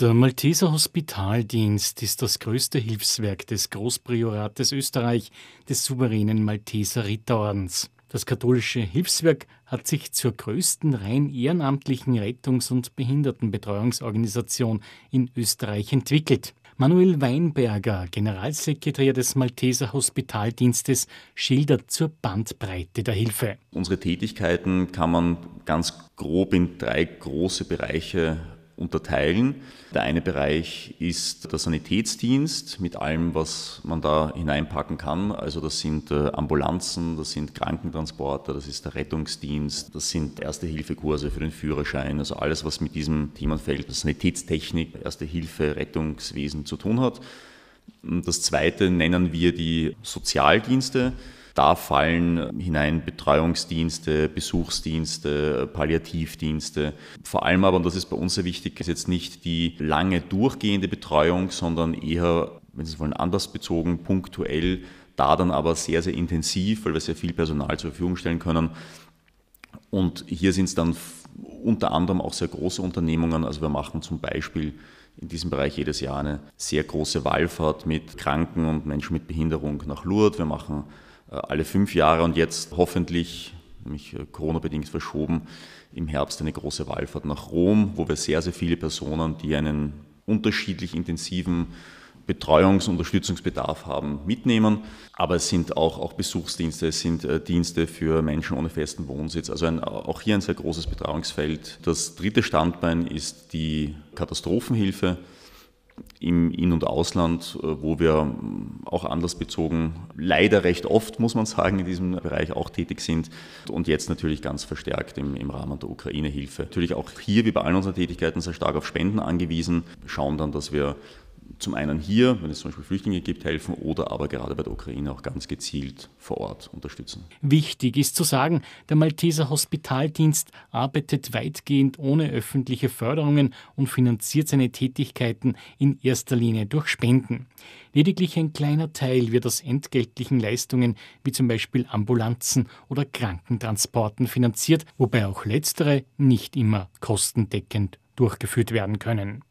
Der Malteser Hospitaldienst ist das größte Hilfswerk des Großpriorates Österreich des souveränen Malteser Ritterordens. Das katholische Hilfswerk hat sich zur größten rein ehrenamtlichen Rettungs- und Behindertenbetreuungsorganisation in Österreich entwickelt. Manuel Weinberger, Generalsekretär des Malteser Hospitaldienstes, schildert zur Bandbreite der Hilfe. Unsere Tätigkeiten kann man ganz grob in drei große Bereiche unterteilen. Der eine Bereich ist der Sanitätsdienst mit allem, was man da hineinpacken kann. Also das sind äh, Ambulanzen, das sind Krankentransporter, das ist der Rettungsdienst, das sind Erste-Hilfe-Kurse für den Führerschein, also alles, was mit diesem Themenfeld Sanitätstechnik, Erste Hilfe, Rettungswesen zu tun hat. Das zweite nennen wir die Sozialdienste. Da fallen hinein Betreuungsdienste, Besuchsdienste, Palliativdienste. Vor allem aber, und das ist bei uns sehr wichtig, ist jetzt nicht die lange durchgehende Betreuung, sondern eher, wenn Sie es wollen, anders bezogen, punktuell, da dann aber sehr, sehr intensiv, weil wir sehr viel Personal zur Verfügung stellen können. Und hier sind es dann unter anderem auch sehr große Unternehmungen. Also wir machen zum Beispiel in diesem Bereich jedes Jahr eine sehr große Wallfahrt mit Kranken und Menschen mit Behinderung nach Lourdes. Wir machen äh, alle fünf Jahre und jetzt hoffentlich, nämlich äh, Corona-bedingt verschoben, im Herbst eine große Wallfahrt nach Rom, wo wir sehr, sehr viele Personen, die einen unterschiedlich intensiven Betreuungs- und Unterstützungsbedarf haben, mitnehmen. Aber es sind auch, auch Besuchsdienste, es sind äh, Dienste für Menschen ohne festen Wohnsitz. Also ein, auch hier ein sehr großes Betreuungsfeld. Das dritte Standbein ist die Katastrophenhilfe im In- und Ausland, äh, wo wir ähm, auch anlassbezogen leider recht oft, muss man sagen, in diesem Bereich auch tätig sind und jetzt natürlich ganz verstärkt im, im Rahmen der Ukraine-Hilfe. Natürlich auch hier, wie bei allen unseren Tätigkeiten, sehr stark auf Spenden angewiesen, schauen dann, dass wir zum einen hier, wenn es zum Beispiel Flüchtlinge gibt, helfen oder aber gerade bei der Ukraine auch ganz gezielt vor Ort unterstützen. Wichtig ist zu sagen, der Malteser Hospitaldienst arbeitet weitgehend ohne öffentliche Förderungen und finanziert seine Tätigkeiten in erster Linie durch Spenden. Lediglich ein kleiner Teil wird aus entgeltlichen Leistungen wie zum Beispiel Ambulanzen oder Krankentransporten finanziert, wobei auch letztere nicht immer kostendeckend durchgeführt werden können.